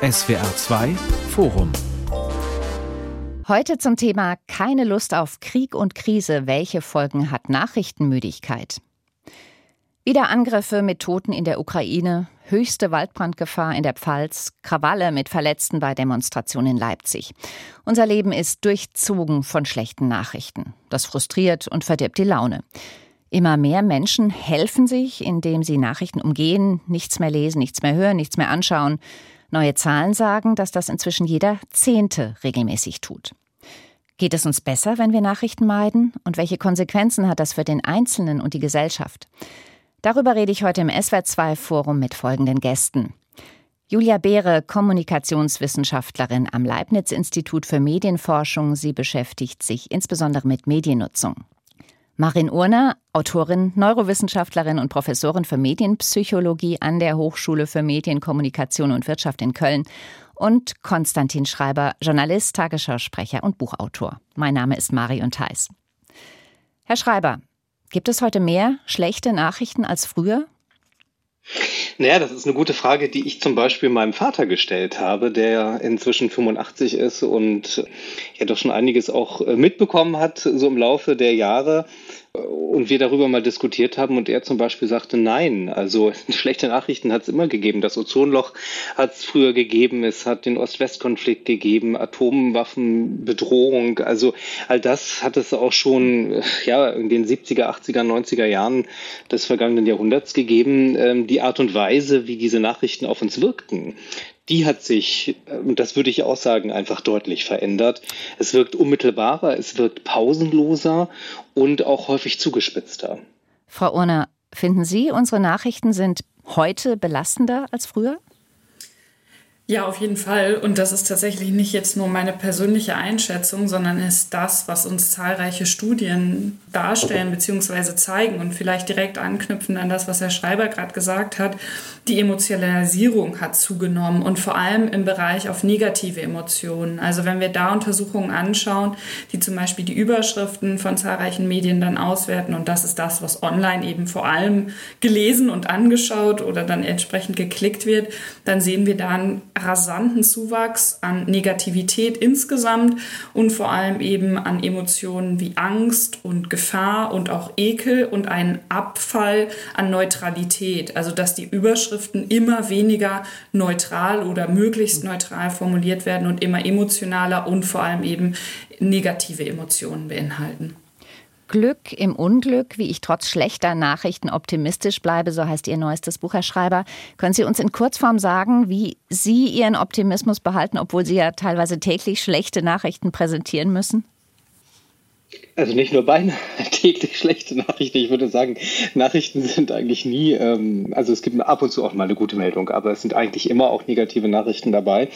SWR 2 Forum Heute zum Thema Keine Lust auf Krieg und Krise. Welche Folgen hat Nachrichtenmüdigkeit? Wieder Angriffe mit Toten in der Ukraine, höchste Waldbrandgefahr in der Pfalz, Krawalle mit Verletzten bei Demonstrationen in Leipzig. Unser Leben ist durchzogen von schlechten Nachrichten. Das frustriert und verdirbt die Laune. Immer mehr Menschen helfen sich, indem sie Nachrichten umgehen, nichts mehr lesen, nichts mehr hören, nichts mehr anschauen. Neue Zahlen sagen, dass das inzwischen jeder Zehnte regelmäßig tut. Geht es uns besser, wenn wir Nachrichten meiden? Und welche Konsequenzen hat das für den Einzelnen und die Gesellschaft? Darüber rede ich heute im SWR2-Forum mit folgenden Gästen. Julia Beere, Kommunikationswissenschaftlerin am Leibniz-Institut für Medienforschung. Sie beschäftigt sich insbesondere mit Mediennutzung. Marin Urner, Autorin, Neurowissenschaftlerin und Professorin für Medienpsychologie an der Hochschule für Medienkommunikation und Wirtschaft in Köln. Und Konstantin Schreiber, Journalist, Tagesschausprecher und Buchautor. Mein Name ist Marion Theis. Herr Schreiber, gibt es heute mehr schlechte Nachrichten als früher? Naja, das ist eine gute Frage, die ich zum Beispiel meinem Vater gestellt habe, der inzwischen 85 ist und ja doch schon einiges auch äh, mitbekommen hat, so im Laufe der Jahre und wir darüber mal diskutiert haben und er zum Beispiel sagte, nein, also schlechte Nachrichten hat es immer gegeben. Das Ozonloch hat es früher gegeben, es hat den Ost-West-Konflikt gegeben, Atomwaffenbedrohung, also all das hat es auch schon ja, in den 70er, 80er, 90er Jahren des vergangenen Jahrhunderts gegeben. Ähm, die Art und Weise, wie diese Nachrichten auf uns wirkten, die hat sich, und das würde ich auch sagen, einfach deutlich verändert. Es wirkt unmittelbarer, es wirkt pausenloser und auch häufig zugespitzter. Frau Urner, finden Sie, unsere Nachrichten sind heute belastender als früher? Ja, auf jeden Fall. Und das ist tatsächlich nicht jetzt nur meine persönliche Einschätzung, sondern ist das, was uns zahlreiche Studien darstellen bzw. zeigen und vielleicht direkt anknüpfen an das, was Herr Schreiber gerade gesagt hat. Die Emotionalisierung hat zugenommen und vor allem im Bereich auf negative Emotionen. Also wenn wir da Untersuchungen anschauen, die zum Beispiel die Überschriften von zahlreichen Medien dann auswerten und das ist das, was online eben vor allem gelesen und angeschaut oder dann entsprechend geklickt wird, dann sehen wir dann rasanten Zuwachs an Negativität insgesamt und vor allem eben an Emotionen wie Angst und Gefahr und auch Ekel und einen Abfall an Neutralität. Also dass die Überschriften immer weniger neutral oder möglichst neutral formuliert werden und immer emotionaler und vor allem eben negative Emotionen beinhalten. Glück im Unglück, wie ich trotz schlechter Nachrichten optimistisch bleibe, so heißt Ihr neuestes Buch, Herr Schreiber. Können Sie uns in Kurzform sagen, wie Sie Ihren Optimismus behalten, obwohl Sie ja teilweise täglich schlechte Nachrichten präsentieren müssen? Also nicht nur beinahe täglich schlechte Nachrichten. Ich würde sagen, Nachrichten sind eigentlich nie, ähm, also es gibt ab und zu auch mal eine gute Meldung, aber es sind eigentlich immer auch negative Nachrichten dabei.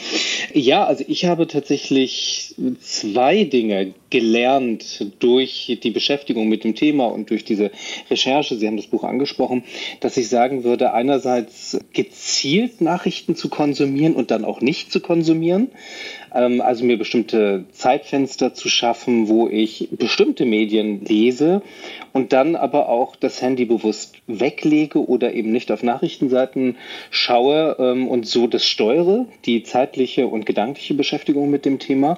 Ja, also ich habe tatsächlich zwei Dinge gelernt durch die Beschäftigung mit dem Thema und durch diese Recherche. Sie haben das Buch angesprochen, dass ich sagen würde, einerseits gezielt Nachrichten zu konsumieren und dann auch nicht zu konsumieren. Ähm, also mir bestimmte Zeitfenster zu schaffen, wo ich bestimmte Medien lese und dann aber auch das Handy bewusst weglege oder eben nicht auf Nachrichtenseiten schaue ähm, und so das steuere, die zeitliche und gedankliche Beschäftigung mit dem Thema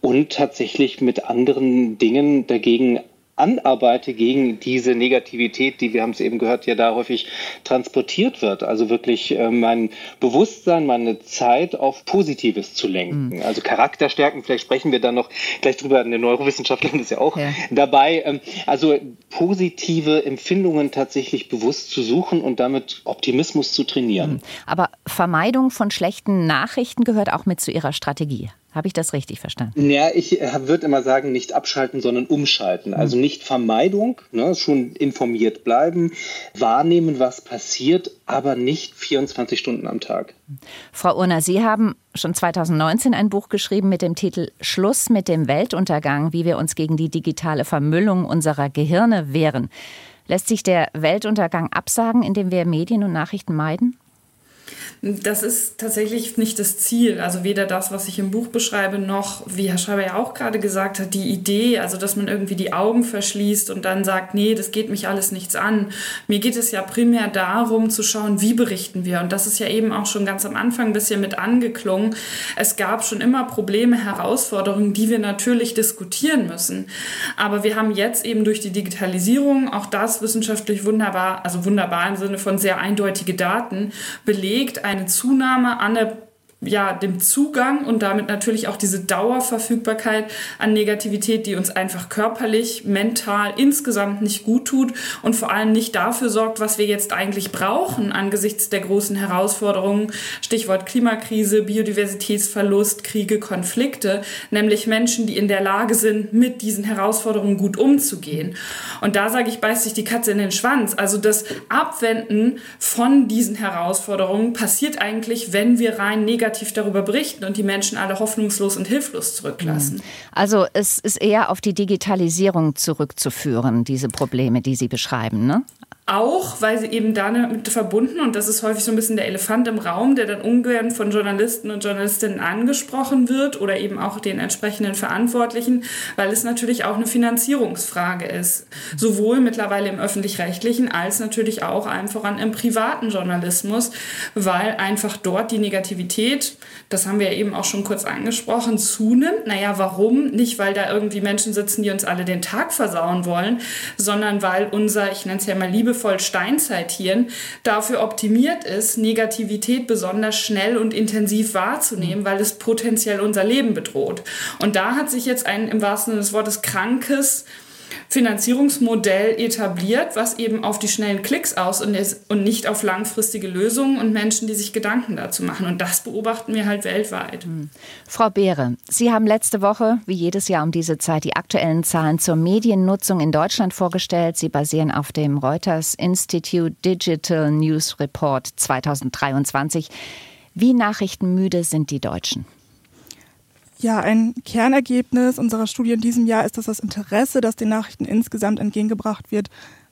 und tatsächlich mit anderen Dingen dagegen anarbeite gegen diese Negativität, die, wir haben es eben gehört, ja da häufig transportiert wird. Also wirklich äh, mein Bewusstsein, meine Zeit auf Positives zu lenken. Mhm. Also Charakterstärken, vielleicht sprechen wir dann noch gleich drüber, eine Neurowissenschaftlerin ist ja auch ja. dabei. Ähm, also positive Empfindungen tatsächlich bewusst zu suchen und damit Optimismus zu trainieren. Mhm. Aber Vermeidung von schlechten Nachrichten gehört auch mit zu Ihrer Strategie. Habe ich das richtig verstanden? Ja, ich äh, würde immer sagen, nicht abschalten, sondern umschalten. Also nicht Vermeidung, ne, schon informiert bleiben, wahrnehmen, was passiert, aber nicht 24 Stunden am Tag. Frau Urner, Sie haben schon 2019 ein Buch geschrieben mit dem Titel Schluss mit dem Weltuntergang, wie wir uns gegen die digitale Vermüllung unserer Gehirne wehren. Lässt sich der Weltuntergang absagen, indem wir Medien und Nachrichten meiden? Das ist tatsächlich nicht das Ziel. Also weder das, was ich im Buch beschreibe, noch, wie Herr Schreiber ja auch gerade gesagt hat, die Idee, also dass man irgendwie die Augen verschließt und dann sagt, nee, das geht mich alles nichts an. Mir geht es ja primär darum zu schauen, wie berichten wir. Und das ist ja eben auch schon ganz am Anfang ein bisschen mit angeklungen. Es gab schon immer Probleme, Herausforderungen, die wir natürlich diskutieren müssen. Aber wir haben jetzt eben durch die Digitalisierung auch das wissenschaftlich wunderbar, also wunderbar im Sinne von sehr eindeutige Daten, belegt, eine Zunahme an der ja, dem Zugang und damit natürlich auch diese Dauerverfügbarkeit an Negativität, die uns einfach körperlich, mental insgesamt nicht gut tut und vor allem nicht dafür sorgt, was wir jetzt eigentlich brauchen angesichts der großen Herausforderungen, Stichwort Klimakrise, Biodiversitätsverlust, Kriege, Konflikte, nämlich Menschen, die in der Lage sind, mit diesen Herausforderungen gut umzugehen. Und da sage ich, beißt sich die Katze in den Schwanz. Also das Abwenden von diesen Herausforderungen passiert eigentlich, wenn wir rein negativ negativ darüber berichten und die Menschen alle hoffnungslos und hilflos zurücklassen. Mhm. Also es ist eher auf die Digitalisierung zurückzuführen, diese Probleme, die Sie beschreiben, ne? Auch, weil sie eben damit verbunden, und das ist häufig so ein bisschen der Elefant im Raum, der dann ungern von Journalisten und Journalistinnen angesprochen wird oder eben auch den entsprechenden Verantwortlichen, weil es natürlich auch eine Finanzierungsfrage ist. Sowohl mittlerweile im öffentlich-rechtlichen als natürlich auch allen voran im privaten Journalismus, weil einfach dort die Negativität, das haben wir eben auch schon kurz angesprochen, zunimmt. Naja, warum? Nicht, weil da irgendwie Menschen sitzen, die uns alle den Tag versauen wollen, sondern weil unser, ich nenne es ja mal Liebe, liebevoll Steinzeittieren dafür optimiert ist, Negativität besonders schnell und intensiv wahrzunehmen, weil es potenziell unser Leben bedroht. Und da hat sich jetzt ein im wahrsten Sinne des Wortes krankes Finanzierungsmodell etabliert, was eben auf die schnellen Klicks aus und, ist, und nicht auf langfristige Lösungen und Menschen, die sich Gedanken dazu machen. Und das beobachten wir halt weltweit. Mhm. Frau Beere, Sie haben letzte Woche, wie jedes Jahr um diese Zeit, die aktuellen Zahlen zur Mediennutzung in Deutschland vorgestellt. Sie basieren auf dem Reuters Institute Digital News Report 2023. Wie nachrichtenmüde sind die Deutschen? Ja, ein Kernergebnis unserer Studie in diesem Jahr ist, dass das Interesse, das den Nachrichten insgesamt entgegengebracht wird,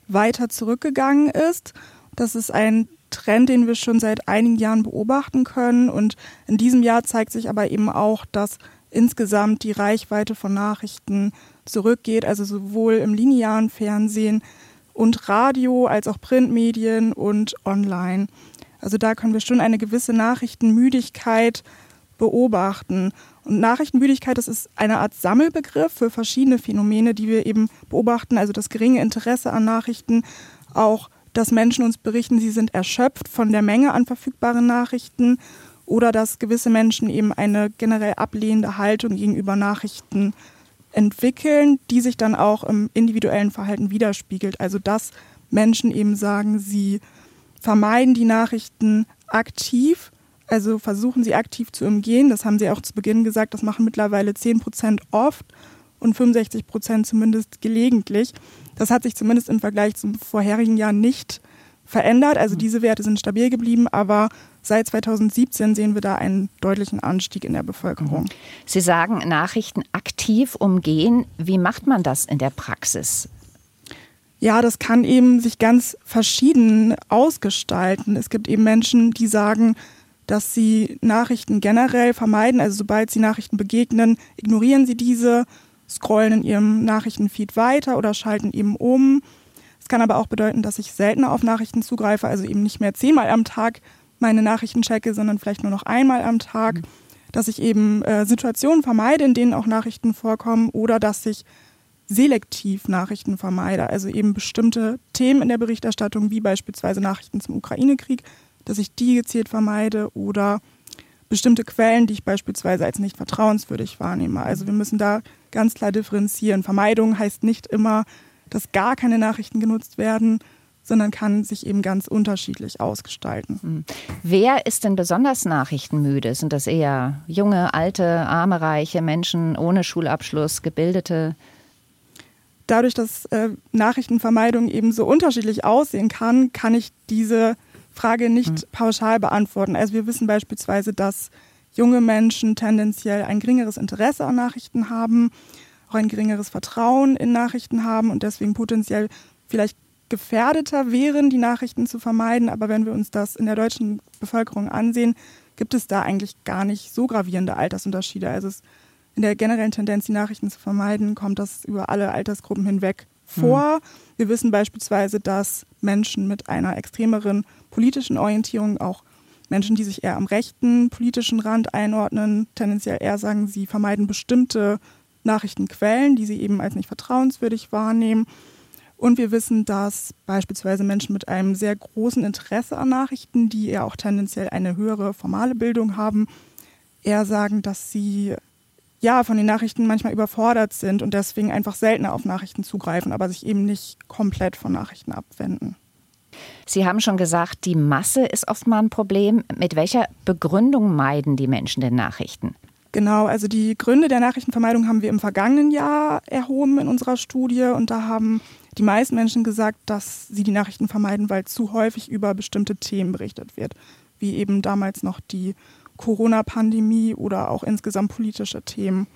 weiter zurückgegangen ist. Das ist ein Trend, den wir schon seit einigen Jahren beobachten können. Und in diesem Jahr zeigt sich aber eben auch, dass insgesamt die Reichweite von Nachrichten zurückgeht, also sowohl im linearen Fernsehen und Radio als auch Printmedien und online. Also da können wir schon eine gewisse Nachrichtenmüdigkeit beobachten. Und Nachrichtenmüdigkeit, das ist eine Art Sammelbegriff für verschiedene Phänomene, die wir eben beobachten. Also das geringe Interesse an Nachrichten, auch dass Menschen uns berichten, sie sind erschöpft von der Menge an verfügbaren Nachrichten oder dass gewisse Menschen eben eine generell ablehnende Haltung gegenüber Nachrichten entwickeln, die sich dann auch im individuellen Verhalten widerspiegelt. Also dass Menschen eben sagen, sie vermeiden die Nachrichten aktiv also versuchen sie aktiv zu umgehen. Das haben sie auch zu Beginn gesagt. Das machen mittlerweile 10 Prozent oft und 65 Prozent zumindest gelegentlich. Das hat sich zumindest im Vergleich zum vorherigen Jahr nicht verändert. Also diese Werte sind stabil geblieben, aber seit 2017 sehen wir da einen deutlichen Anstieg in der Bevölkerung. Sie sagen, Nachrichten aktiv umgehen. Wie macht man das in der Praxis? Ja, das kann eben sich ganz verschieden ausgestalten. Es gibt eben Menschen, die sagen, dass sie Nachrichten generell vermeiden. Also sobald sie Nachrichten begegnen, ignorieren sie diese, scrollen in ihrem Nachrichtenfeed weiter oder schalten eben um. Es kann aber auch bedeuten, dass ich seltener auf Nachrichten zugreife, also eben nicht mehr zehnmal am Tag meine Nachrichten checke, sondern vielleicht nur noch einmal am Tag. Dass ich eben äh, Situationen vermeide, in denen auch Nachrichten vorkommen oder dass ich selektiv Nachrichten vermeide, also eben bestimmte Themen in der Berichterstattung, wie beispielsweise Nachrichten zum Ukraine-Krieg, dass ich die gezielt vermeide oder bestimmte Quellen, die ich beispielsweise als nicht vertrauenswürdig wahrnehme. Also wir müssen da ganz klar differenzieren. Vermeidung heißt nicht immer, dass gar keine Nachrichten genutzt werden, sondern kann sich eben ganz unterschiedlich ausgestalten. Hm. Wer ist denn besonders nachrichtenmüde? Sind das eher junge, alte, arme, reiche Menschen ohne Schulabschluss, gebildete? Dadurch, dass äh, Nachrichtenvermeidung eben so unterschiedlich aussehen kann, kann ich diese Frage nicht mhm. pauschal beantworten. Also wir wissen beispielsweise, dass junge Menschen tendenziell ein geringeres Interesse an Nachrichten haben, auch ein geringeres Vertrauen in Nachrichten haben und deswegen potenziell vielleicht gefährdeter wären, die Nachrichten zu vermeiden. Aber wenn wir uns das in der deutschen Bevölkerung ansehen, gibt es da eigentlich gar nicht so gravierende Altersunterschiede. Also in der generellen Tendenz, die Nachrichten zu vermeiden, kommt das über alle Altersgruppen hinweg vor. Mhm. Wir wissen beispielsweise, dass Menschen mit einer extremeren politischen Orientierung, auch Menschen, die sich eher am rechten politischen Rand einordnen, tendenziell eher sagen, sie vermeiden bestimmte Nachrichtenquellen, die sie eben als nicht vertrauenswürdig wahrnehmen. Und wir wissen, dass beispielsweise Menschen mit einem sehr großen Interesse an Nachrichten, die eher auch tendenziell eine höhere formale Bildung haben, eher sagen, dass sie ja von den Nachrichten manchmal überfordert sind und deswegen einfach seltener auf Nachrichten zugreifen, aber sich eben nicht komplett von Nachrichten abwenden. Sie haben schon gesagt, die Masse ist oft mal ein Problem. Mit welcher Begründung meiden die Menschen denn Nachrichten? Genau, also die Gründe der Nachrichtenvermeidung haben wir im vergangenen Jahr erhoben in unserer Studie und da haben die meisten Menschen gesagt, dass sie die Nachrichten vermeiden, weil zu häufig über bestimmte Themen berichtet wird, wie eben damals noch die Corona-Pandemie oder auch insgesamt politische Themen.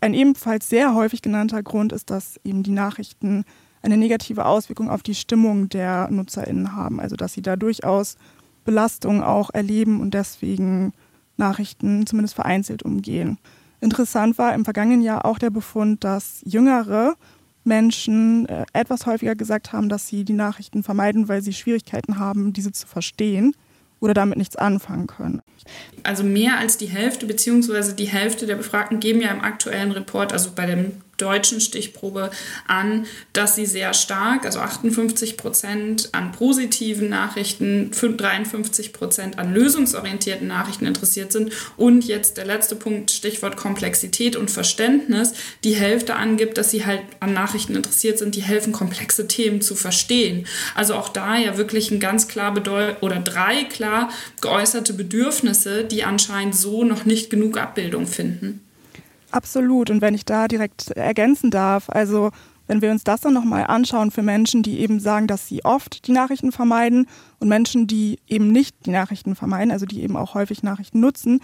Ein ebenfalls sehr häufig genannter Grund ist, dass eben die Nachrichten eine negative Auswirkung auf die Stimmung der NutzerInnen haben, also dass sie da durchaus Belastungen auch erleben und deswegen Nachrichten zumindest vereinzelt umgehen. Interessant war im vergangenen Jahr auch der Befund, dass Jüngere Menschen äh, etwas häufiger gesagt haben, dass sie die Nachrichten vermeiden, weil sie Schwierigkeiten haben, diese zu verstehen oder damit nichts anfangen können. Also mehr als die Hälfte beziehungsweise die Hälfte der Befragten geben ja im aktuellen Report, also bei dem deutschen Stichprobe an, dass sie sehr stark, also 58 Prozent an positiven Nachrichten, 53 Prozent an lösungsorientierten Nachrichten interessiert sind und jetzt der letzte Punkt, Stichwort Komplexität und Verständnis, die Hälfte angibt, dass sie halt an Nachrichten interessiert sind, die helfen, komplexe Themen zu verstehen. Also auch da ja wirklich ein ganz klar bedeut oder drei klar geäußerte Bedürfnisse, die anscheinend so noch nicht genug Abbildung finden. Absolut. Und wenn ich da direkt ergänzen darf, also wenn wir uns das dann nochmal anschauen für Menschen, die eben sagen, dass sie oft die Nachrichten vermeiden und Menschen, die eben nicht die Nachrichten vermeiden, also die eben auch häufig Nachrichten nutzen,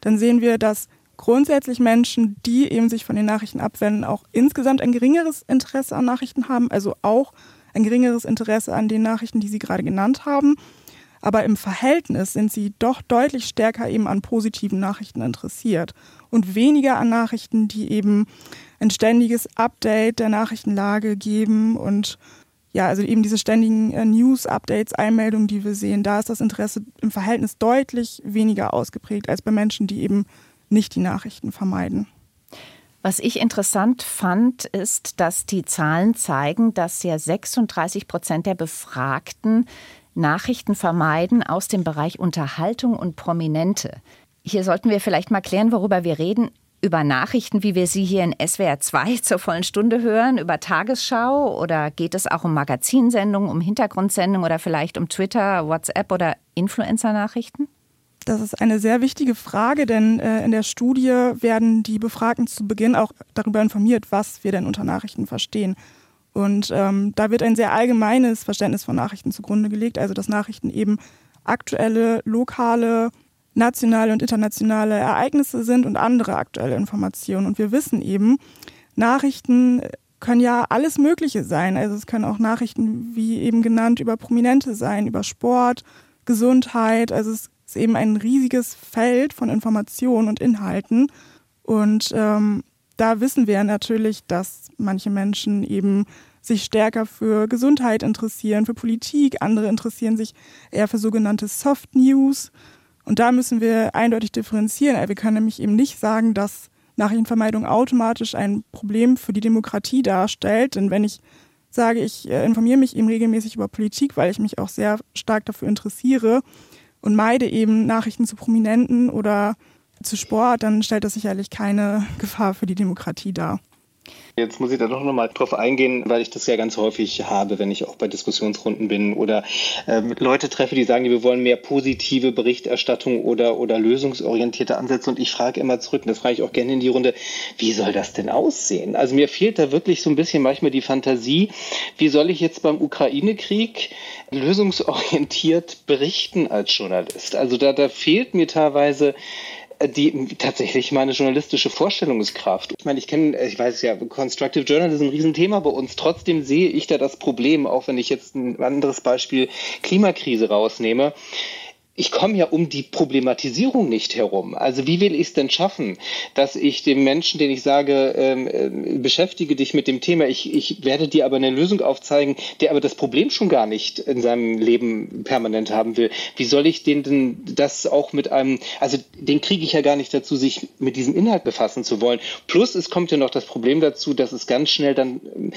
dann sehen wir, dass grundsätzlich Menschen, die eben sich von den Nachrichten abwenden, auch insgesamt ein geringeres Interesse an Nachrichten haben, also auch ein geringeres Interesse an den Nachrichten, die Sie gerade genannt haben. Aber im Verhältnis sind sie doch deutlich stärker eben an positiven Nachrichten interessiert und weniger an Nachrichten, die eben ein ständiges Update der Nachrichtenlage geben und ja, also eben diese ständigen äh, News-Updates, Einmeldungen, die wir sehen, da ist das Interesse im Verhältnis deutlich weniger ausgeprägt als bei Menschen, die eben nicht die Nachrichten vermeiden. Was ich interessant fand, ist, dass die Zahlen zeigen, dass ja 36 Prozent der Befragten Nachrichten vermeiden aus dem Bereich Unterhaltung und Prominente. Hier sollten wir vielleicht mal klären, worüber wir reden. Über Nachrichten, wie wir sie hier in SWR 2 zur vollen Stunde hören, über Tagesschau oder geht es auch um Magazinsendungen, um Hintergrundsendungen oder vielleicht um Twitter, WhatsApp oder Influencer-Nachrichten? Das ist eine sehr wichtige Frage, denn äh, in der Studie werden die Befragten zu Beginn auch darüber informiert, was wir denn unter Nachrichten verstehen. Und ähm, da wird ein sehr allgemeines Verständnis von Nachrichten zugrunde gelegt, also dass Nachrichten eben aktuelle, lokale nationale und internationale Ereignisse sind und andere aktuelle Informationen. Und wir wissen eben, Nachrichten können ja alles Mögliche sein. Also es können auch Nachrichten, wie eben genannt, über Prominente sein, über Sport, Gesundheit. Also es ist eben ein riesiges Feld von Informationen und Inhalten. Und ähm, da wissen wir natürlich, dass manche Menschen eben sich stärker für Gesundheit interessieren, für Politik, andere interessieren sich eher für sogenannte Soft News. Und da müssen wir eindeutig differenzieren. Wir können nämlich eben nicht sagen, dass Nachrichtenvermeidung automatisch ein Problem für die Demokratie darstellt. Denn wenn ich sage, ich äh, informiere mich eben regelmäßig über Politik, weil ich mich auch sehr stark dafür interessiere und meide eben Nachrichten zu Prominenten oder zu Sport, dann stellt das sicherlich keine Gefahr für die Demokratie dar. Jetzt muss ich da doch nochmal drauf eingehen, weil ich das ja ganz häufig habe, wenn ich auch bei Diskussionsrunden bin oder äh, mit Leute treffe, die sagen, wir wollen mehr positive Berichterstattung oder, oder lösungsorientierte Ansätze. Und ich frage immer zurück, und das frage ich auch gerne in die Runde, wie soll das denn aussehen? Also mir fehlt da wirklich so ein bisschen manchmal die Fantasie, wie soll ich jetzt beim Ukraine-Krieg lösungsorientiert berichten als Journalist? Also da, da fehlt mir teilweise die tatsächlich meine journalistische Vorstellungskraft. Ich meine, ich kenne, ich weiß ja, Constructive Journalism ist ein Riesenthema bei uns. Trotzdem sehe ich da das Problem, auch wenn ich jetzt ein anderes Beispiel Klimakrise rausnehme ich komme ja um die Problematisierung nicht herum. Also wie will ich es denn schaffen, dass ich dem Menschen, den ich sage, ähm, äh, beschäftige dich mit dem Thema, ich, ich werde dir aber eine Lösung aufzeigen, der aber das Problem schon gar nicht in seinem Leben permanent haben will. Wie soll ich den denn das auch mit einem, also den kriege ich ja gar nicht dazu, sich mit diesem Inhalt befassen zu wollen. Plus es kommt ja noch das Problem dazu, dass es ganz schnell dann ähm,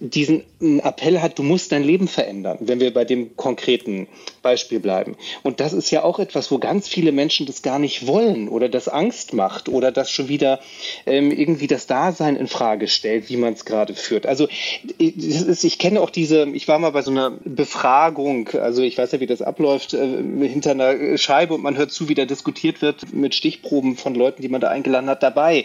diesen Appell hat, du musst dein Leben verändern, wenn wir bei dem konkreten Beispiel bleiben. Und das ist ja auch etwas, wo ganz viele Menschen das gar nicht wollen oder das Angst macht oder das schon wieder ähm, irgendwie das Dasein in Frage stellt, wie man es gerade führt. Also ist, ich kenne auch diese, ich war mal bei so einer Befragung, also ich weiß ja, wie das abläuft, äh, hinter einer Scheibe und man hört zu, wie da diskutiert wird mit Stichproben von Leuten, die man da eingeladen hat, dabei.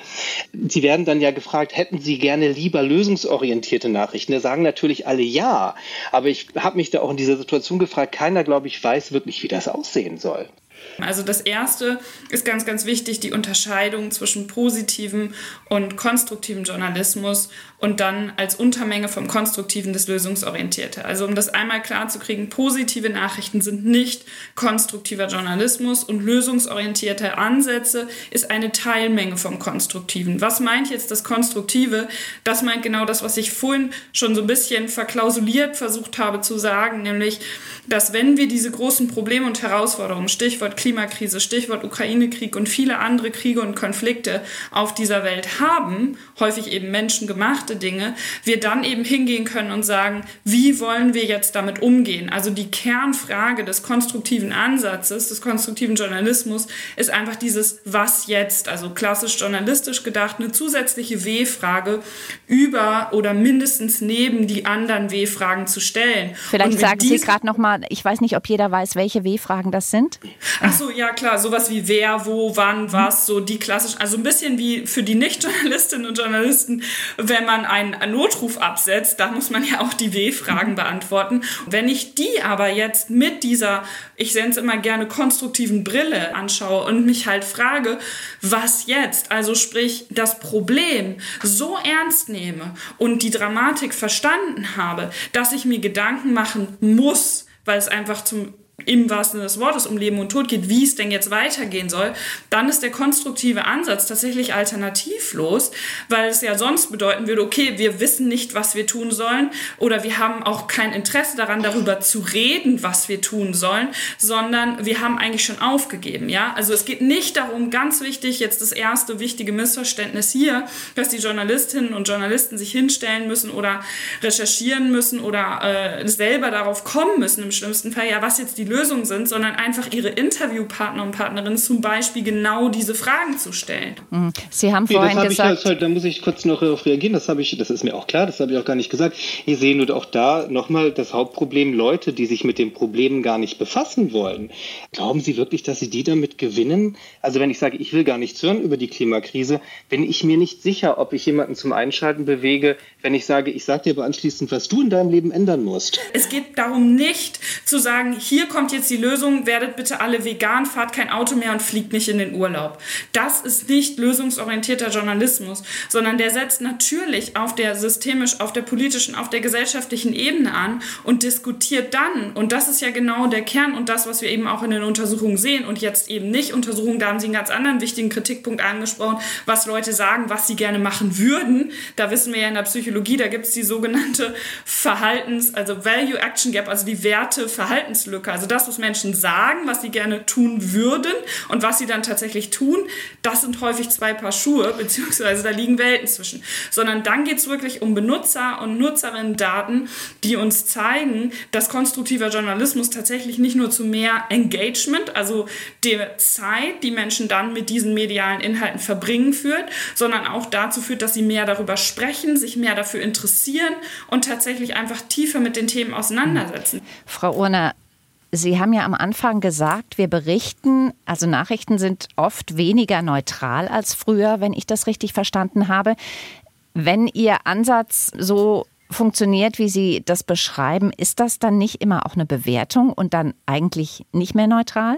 Sie werden dann ja gefragt, hätten Sie gerne lieber lösungsorientierte Nachrichten? Da sagen natürlich alle ja, aber ich habe mich da auch in dieser Situation gefragt, keiner, glaube ich, weiß wirklich, wie das aussehen aussehen soll. Also das erste ist ganz, ganz wichtig, die Unterscheidung zwischen positivem und konstruktivem Journalismus und dann als Untermenge vom konstruktiven das lösungsorientierte. Also um das einmal klar zu kriegen, positive Nachrichten sind nicht konstruktiver Journalismus und lösungsorientierte Ansätze ist eine Teilmenge vom konstruktiven. Was meint jetzt das konstruktive? Das meint genau das, was ich vorhin schon so ein bisschen verklausuliert versucht habe zu sagen, nämlich dass wenn wir diese großen Probleme und Herausforderungen, Stichwort Klimakrise, Stichwort Ukraine-Krieg und viele andere Kriege und Konflikte auf dieser Welt haben, häufig eben menschengemachte Dinge, wir dann eben hingehen können und sagen, wie wollen wir jetzt damit umgehen? Also die Kernfrage des konstruktiven Ansatzes, des konstruktiven Journalismus ist einfach dieses Was jetzt? Also klassisch journalistisch gedacht, eine zusätzliche W-Frage über oder mindestens neben die anderen W-Fragen zu stellen. Vielleicht sagen Sie gerade noch mal, ich weiß nicht, ob jeder weiß, welche W-Fragen das sind. Ach so, ja klar, sowas wie wer, wo, wann, was, so die klassischen, also ein bisschen wie für die Nicht-Journalistinnen und Journalisten, wenn man einen Notruf absetzt, da muss man ja auch die W-Fragen beantworten. Wenn ich die aber jetzt mit dieser, ich nenne es immer gerne konstruktiven Brille anschaue und mich halt frage, was jetzt? Also sprich, das Problem so ernst nehme und die Dramatik verstanden habe, dass ich mir Gedanken machen muss, weil es einfach zum im wahrsten Sinne des Wortes um Leben und Tod geht, wie es denn jetzt weitergehen soll, dann ist der konstruktive Ansatz tatsächlich alternativlos, weil es ja sonst bedeuten würde, okay, wir wissen nicht, was wir tun sollen oder wir haben auch kein Interesse daran, darüber zu reden, was wir tun sollen, sondern wir haben eigentlich schon aufgegeben, ja? Also es geht nicht darum, ganz wichtig, jetzt das erste wichtige Missverständnis hier, dass die Journalistinnen und Journalisten sich hinstellen müssen oder recherchieren müssen oder äh, selber darauf kommen müssen im schlimmsten Fall, ja, was jetzt die Lösung sind, sondern einfach ihre Interviewpartner und Partnerinnen zum Beispiel genau diese Fragen zu stellen. Mhm. Sie haben vorhin nee, gesagt... Ich, halt, da muss ich kurz noch darauf reagieren, das, ich, das ist mir auch klar, das habe ich auch gar nicht gesagt. Ich sehe nur auch da nochmal das Hauptproblem, Leute, die sich mit dem Problem gar nicht befassen wollen. Glauben Sie wirklich, dass Sie die damit gewinnen? Also wenn ich sage, ich will gar nichts hören über die Klimakrise, bin ich mir nicht sicher, ob ich jemanden zum Einschalten bewege, wenn ich sage, ich sage dir aber anschließend, was du in deinem Leben ändern musst. Es geht darum nicht zu sagen, hier kommt jetzt die Lösung, werdet bitte alle vegan, fahrt kein Auto mehr und fliegt nicht in den Urlaub. Das ist nicht lösungsorientierter Journalismus, sondern der setzt natürlich auf der systemisch, auf der politischen, auf der gesellschaftlichen Ebene an und diskutiert dann, und das ist ja genau der Kern und das, was wir eben auch in den Untersuchungen sehen und jetzt eben nicht Untersuchungen, da haben Sie einen ganz anderen wichtigen Kritikpunkt angesprochen, was Leute sagen, was sie gerne machen würden. Da wissen wir ja in der Psychologie, da gibt es die sogenannte Verhaltens-, also Value-Action-Gap, also die Werte-Verhaltenslücke. Also das, was Menschen sagen, was sie gerne tun würden und was sie dann tatsächlich tun, das sind häufig zwei Paar Schuhe, beziehungsweise da liegen Welten zwischen. Sondern dann geht es wirklich um Benutzer- und Nutzerinnen-Daten, die uns zeigen, dass konstruktiver Journalismus tatsächlich nicht nur zu mehr Engagement, also der Zeit, die Menschen dann mit diesen medialen Inhalten verbringen, führt, sondern auch dazu führt, dass sie mehr darüber sprechen, sich mehr dafür interessieren und tatsächlich einfach tiefer mit den Themen auseinandersetzen. Frau Urner, Sie haben ja am Anfang gesagt, wir berichten, also Nachrichten sind oft weniger neutral als früher, wenn ich das richtig verstanden habe. Wenn Ihr Ansatz so funktioniert, wie Sie das beschreiben, ist das dann nicht immer auch eine Bewertung und dann eigentlich nicht mehr neutral?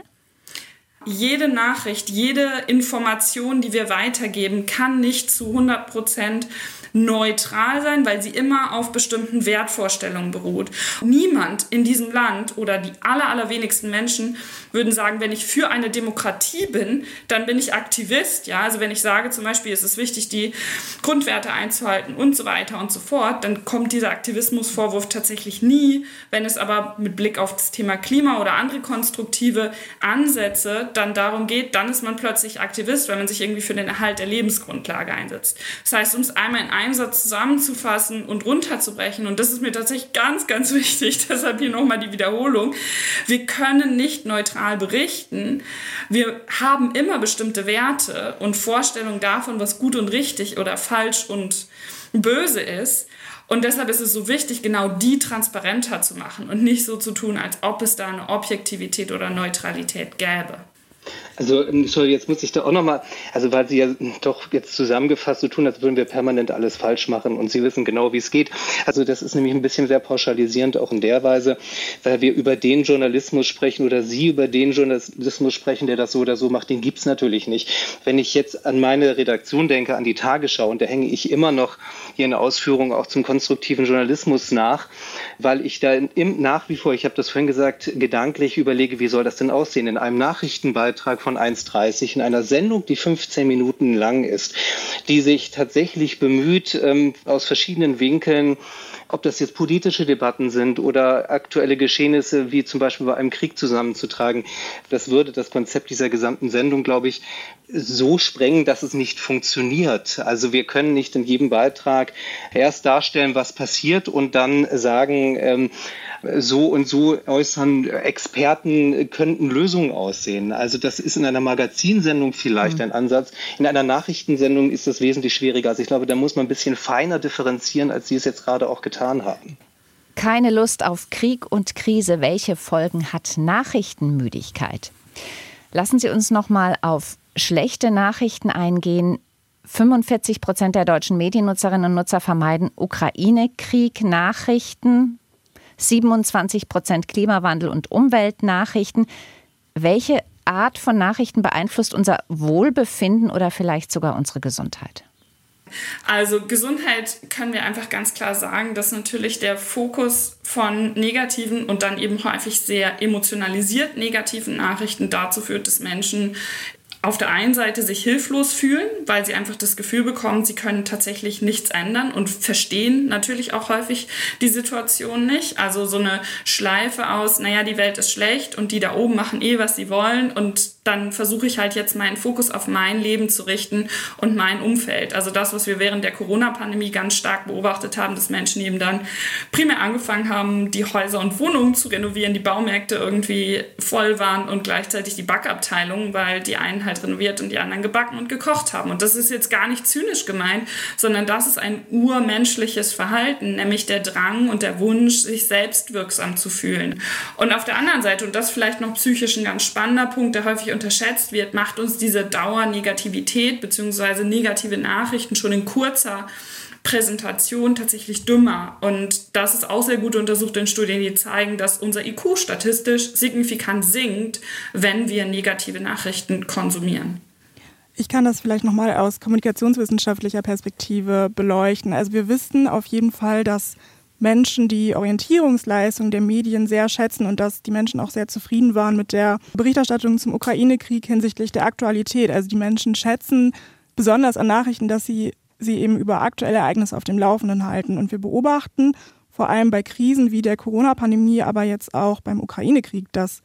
Jede Nachricht, jede Information, die wir weitergeben, kann nicht zu 100 Prozent neutral sein, weil sie immer auf bestimmten Wertvorstellungen beruht. Niemand in diesem Land oder die aller, allerwenigsten Menschen würden sagen, wenn ich für eine Demokratie bin, dann bin ich Aktivist. Ja, also wenn ich sage zum Beispiel, es ist wichtig, die Grundwerte einzuhalten und so weiter und so fort, dann kommt dieser Aktivismusvorwurf tatsächlich nie. Wenn es aber mit Blick auf das Thema Klima oder andere konstruktive Ansätze dann darum geht, dann ist man plötzlich Aktivist, weil man sich irgendwie für den Erhalt der Lebensgrundlage einsetzt. Das heißt, um es einmal in einem Satz zusammenzufassen und runterzubrechen, und das ist mir tatsächlich ganz, ganz wichtig, deshalb hier nochmal die Wiederholung, wir können nicht neutral berichten. Wir haben immer bestimmte Werte und Vorstellungen davon, was gut und richtig oder falsch und böse ist. Und deshalb ist es so wichtig, genau die transparenter zu machen und nicht so zu tun, als ob es da eine Objektivität oder Neutralität gäbe. Also, ähm, sorry, jetzt muss ich da auch nochmal, also weil Sie ja doch jetzt zusammengefasst so tun, als würden wir permanent alles falsch machen und Sie wissen genau, wie es geht. Also das ist nämlich ein bisschen sehr pauschalisierend auch in der Weise, weil wir über den Journalismus sprechen oder Sie über den Journalismus sprechen, der das so oder so macht, den gibt's natürlich nicht. Wenn ich jetzt an meine Redaktion denke, an die Tagesschau, und da hänge ich immer noch hier eine Ausführung auch zum konstruktiven Journalismus nach, weil ich da im, nach wie vor, ich habe das vorhin gesagt, gedanklich überlege, wie soll das denn aussehen in einem Nachrichtenbeitrag von 1,30 in einer Sendung, die 15 Minuten lang ist, die sich tatsächlich bemüht, ähm, aus verschiedenen Winkeln ob das jetzt politische Debatten sind oder aktuelle Geschehnisse wie zum Beispiel bei einem Krieg zusammenzutragen, das würde das Konzept dieser gesamten Sendung, glaube ich, so sprengen, dass es nicht funktioniert. Also wir können nicht in jedem Beitrag erst darstellen, was passiert und dann sagen, ähm, so und so äußern Experten könnten Lösungen aussehen. Also das ist in einer Magazinsendung vielleicht mhm. ein Ansatz. In einer Nachrichtensendung ist das wesentlich schwieriger. Also ich glaube, da muss man ein bisschen feiner differenzieren, als Sie es jetzt gerade auch getan haben. Keine Lust auf Krieg und Krise. Welche Folgen hat Nachrichtenmüdigkeit? Lassen Sie uns noch mal auf schlechte Nachrichten eingehen. 45 Prozent der deutschen Mediennutzerinnen und Nutzer vermeiden Ukraine-Krieg-Nachrichten. 27 Prozent Klimawandel und Umweltnachrichten. Welche Art von Nachrichten beeinflusst unser Wohlbefinden oder vielleicht sogar unsere Gesundheit? Also Gesundheit können wir einfach ganz klar sagen, dass natürlich der Fokus von negativen und dann eben häufig sehr emotionalisiert negativen Nachrichten dazu führt, dass Menschen auf der einen Seite sich hilflos fühlen, weil sie einfach das Gefühl bekommen, sie können tatsächlich nichts ändern und verstehen natürlich auch häufig die Situation nicht. Also so eine Schleife aus, naja, die Welt ist schlecht und die da oben machen eh, was sie wollen und dann versuche ich halt jetzt meinen Fokus auf mein Leben zu richten und mein Umfeld. Also das, was wir während der Corona-Pandemie ganz stark beobachtet haben, dass Menschen eben dann primär angefangen haben, die Häuser und Wohnungen zu renovieren, die Baumärkte irgendwie voll waren und gleichzeitig die Backabteilung, weil die einen halt renoviert und die anderen gebacken und gekocht haben. Und das ist jetzt gar nicht zynisch gemeint, sondern das ist ein urmenschliches Verhalten, nämlich der Drang und der Wunsch, sich selbst wirksam zu fühlen. Und auf der anderen Seite, und das vielleicht noch psychisch ein ganz spannender Punkt, der häufig unterschätzt wird, macht uns diese Dauernegativität bzw. negative Nachrichten schon in kurzer Präsentation tatsächlich dümmer. Und das ist auch sehr gut untersucht in Studien, die zeigen, dass unser IQ statistisch signifikant sinkt, wenn wir negative Nachrichten konsumieren. Ich kann das vielleicht nochmal aus kommunikationswissenschaftlicher Perspektive beleuchten. Also wir wissen auf jeden Fall, dass Menschen die Orientierungsleistung der Medien sehr schätzen und dass die Menschen auch sehr zufrieden waren mit der Berichterstattung zum Ukraine-Krieg hinsichtlich der Aktualität. Also die Menschen schätzen besonders an Nachrichten, dass sie sie eben über aktuelle Ereignisse auf dem Laufenden halten. Und wir beobachten vor allem bei Krisen wie der Corona-Pandemie, aber jetzt auch beim Ukraine-Krieg, dass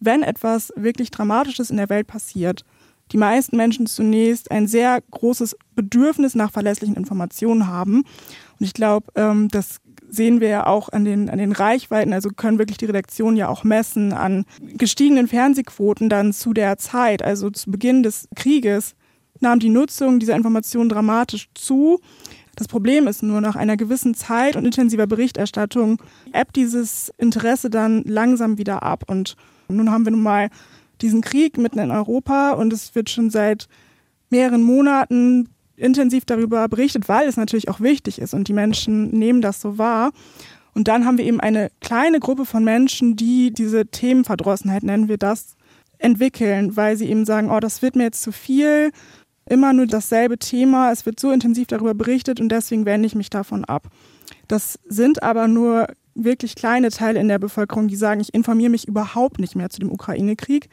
wenn etwas wirklich Dramatisches in der Welt passiert, die meisten Menschen zunächst ein sehr großes Bedürfnis nach verlässlichen Informationen haben. Und ich glaube, ähm, das sehen wir ja auch an den, an den Reichweiten, also können wirklich die Redaktionen ja auch messen an gestiegenen Fernsehquoten dann zu der Zeit, also zu Beginn des Krieges, nahm die Nutzung dieser Informationen dramatisch zu. Das Problem ist nur, nach einer gewissen Zeit und intensiver Berichterstattung ebbt dieses Interesse dann langsam wieder ab. Und nun haben wir nun mal diesen Krieg mitten in Europa und es wird schon seit mehreren Monaten intensiv darüber berichtet, weil es natürlich auch wichtig ist und die Menschen nehmen das so wahr. Und dann haben wir eben eine kleine Gruppe von Menschen, die diese Themenverdrossenheit, nennen wir das, entwickeln, weil sie eben sagen, oh, das wird mir jetzt zu viel, immer nur dasselbe Thema, es wird so intensiv darüber berichtet und deswegen wende ich mich davon ab. Das sind aber nur wirklich kleine Teile in der Bevölkerung, die sagen, ich informiere mich überhaupt nicht mehr zu dem Ukraine-Krieg,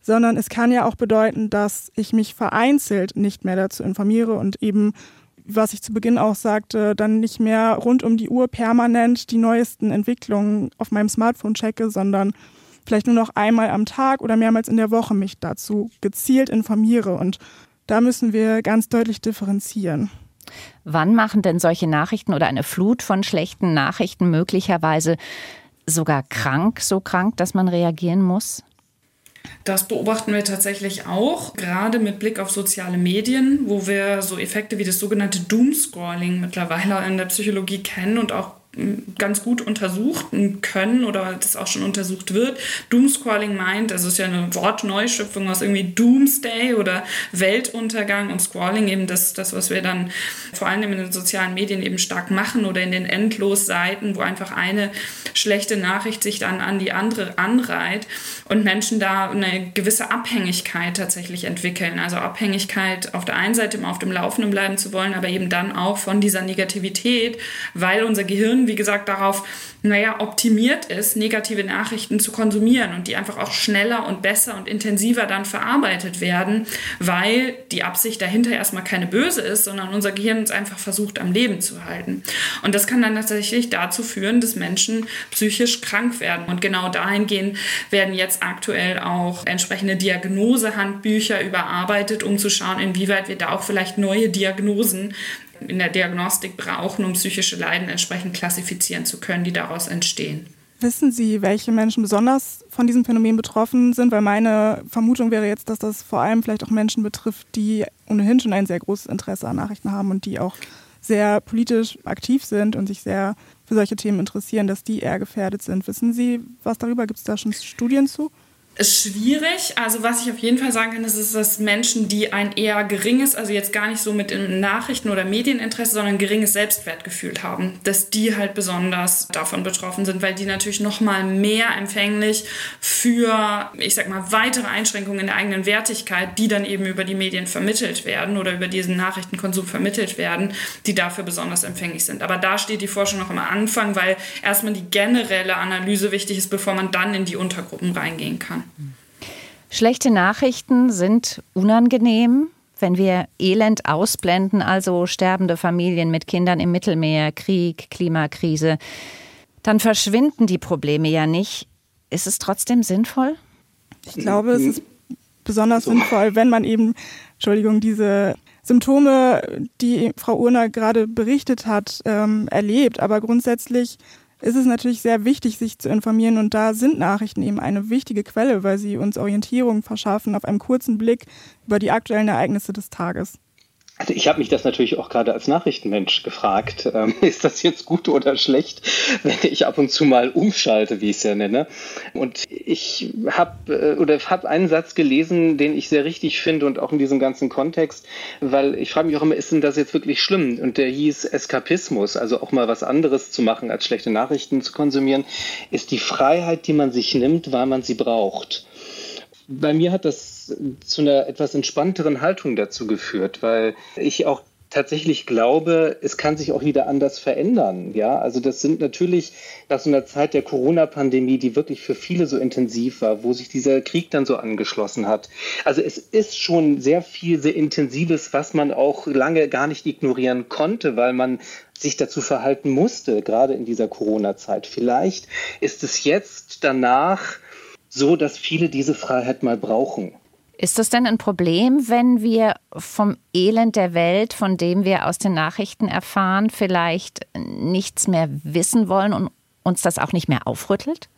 sondern es kann ja auch bedeuten, dass ich mich vereinzelt nicht mehr dazu informiere und eben, was ich zu Beginn auch sagte, dann nicht mehr rund um die Uhr permanent die neuesten Entwicklungen auf meinem Smartphone checke, sondern vielleicht nur noch einmal am Tag oder mehrmals in der Woche mich dazu gezielt informiere. Und da müssen wir ganz deutlich differenzieren. Wann machen denn solche Nachrichten oder eine Flut von schlechten Nachrichten möglicherweise sogar krank, so krank, dass man reagieren muss? Das beobachten wir tatsächlich auch, gerade mit Blick auf soziale Medien, wo wir so Effekte wie das sogenannte Doomscrolling mittlerweile in der Psychologie kennen und auch ganz gut untersuchen können oder das auch schon untersucht wird. Doomscrolling meint, das ist ja eine Wortneuschöpfung aus irgendwie Doomsday oder Weltuntergang und Scrolling eben das, das, was wir dann vor allem in den sozialen Medien eben stark machen oder in den Endlosseiten, wo einfach eine schlechte Nachricht sich dann an die andere anreiht und Menschen da eine gewisse Abhängigkeit tatsächlich entwickeln. Also Abhängigkeit auf der einen Seite immer auf dem Laufenden bleiben zu wollen, aber eben dann auch von dieser Negativität, weil unser Gehirn wie gesagt, darauf, naja, optimiert ist, negative Nachrichten zu konsumieren und die einfach auch schneller und besser und intensiver dann verarbeitet werden, weil die Absicht dahinter erstmal keine böse ist, sondern unser Gehirn uns einfach versucht, am Leben zu halten. Und das kann dann tatsächlich dazu führen, dass Menschen psychisch krank werden. Und genau dahingehend werden jetzt aktuell auch entsprechende Diagnosehandbücher überarbeitet, um zu schauen, inwieweit wir da auch vielleicht neue Diagnosen in der Diagnostik brauchen, um psychische Leiden entsprechend klassifizieren zu können, die daraus entstehen. Wissen Sie, welche Menschen besonders von diesem Phänomen betroffen sind? Weil meine Vermutung wäre jetzt, dass das vor allem vielleicht auch Menschen betrifft, die ohnehin schon ein sehr großes Interesse an Nachrichten haben und die auch sehr politisch aktiv sind und sich sehr für solche Themen interessieren, dass die eher gefährdet sind. Wissen Sie was darüber? Gibt es da schon Studien zu? Schwierig. Also was ich auf jeden Fall sagen kann, ist, ist, dass Menschen, die ein eher geringes, also jetzt gar nicht so mit Nachrichten- oder Medieninteresse, sondern geringes Selbstwertgefühl haben, dass die halt besonders davon betroffen sind, weil die natürlich noch mal mehr empfänglich für, ich sag mal, weitere Einschränkungen in der eigenen Wertigkeit, die dann eben über die Medien vermittelt werden oder über diesen Nachrichtenkonsum vermittelt werden, die dafür besonders empfänglich sind. Aber da steht die Forschung noch am Anfang, weil erstmal die generelle Analyse wichtig ist, bevor man dann in die Untergruppen reingehen kann. Schlechte Nachrichten sind unangenehm. Wenn wir Elend ausblenden, also sterbende Familien mit Kindern im Mittelmeer, Krieg, Klimakrise, dann verschwinden die Probleme ja nicht. Ist es trotzdem sinnvoll? Ich glaube, es ist besonders so. sinnvoll, wenn man eben, Entschuldigung, diese Symptome, die Frau Urner gerade berichtet hat, ähm, erlebt. Aber grundsätzlich ist es natürlich sehr wichtig, sich zu informieren und da sind Nachrichten eben eine wichtige Quelle, weil sie uns Orientierung verschaffen auf einem kurzen Blick über die aktuellen Ereignisse des Tages. Also ich habe mich das natürlich auch gerade als Nachrichtenmensch gefragt. Ähm, ist das jetzt gut oder schlecht, wenn ich ab und zu mal umschalte, wie ich es ja nenne? Und ich habe äh, oder habe einen Satz gelesen, den ich sehr richtig finde und auch in diesem ganzen Kontext, weil ich frage mich auch immer, ist denn das jetzt wirklich schlimm? Und der hieß Eskapismus, also auch mal was anderes zu machen, als schlechte Nachrichten zu konsumieren, ist die Freiheit, die man sich nimmt, weil man sie braucht bei mir hat das zu einer etwas entspannteren Haltung dazu geführt, weil ich auch tatsächlich glaube, es kann sich auch wieder anders verändern. Ja, also das sind natürlich nach so einer Zeit der Corona-Pandemie, die wirklich für viele so intensiv war, wo sich dieser Krieg dann so angeschlossen hat. Also es ist schon sehr viel, sehr Intensives, was man auch lange gar nicht ignorieren konnte, weil man sich dazu verhalten musste, gerade in dieser Corona-Zeit. Vielleicht ist es jetzt danach so, dass viele diese Freiheit mal brauchen. Ist das denn ein Problem, wenn wir vom Elend der Welt, von dem wir aus den Nachrichten erfahren, vielleicht nichts mehr wissen wollen und uns das auch nicht mehr aufrüttelt?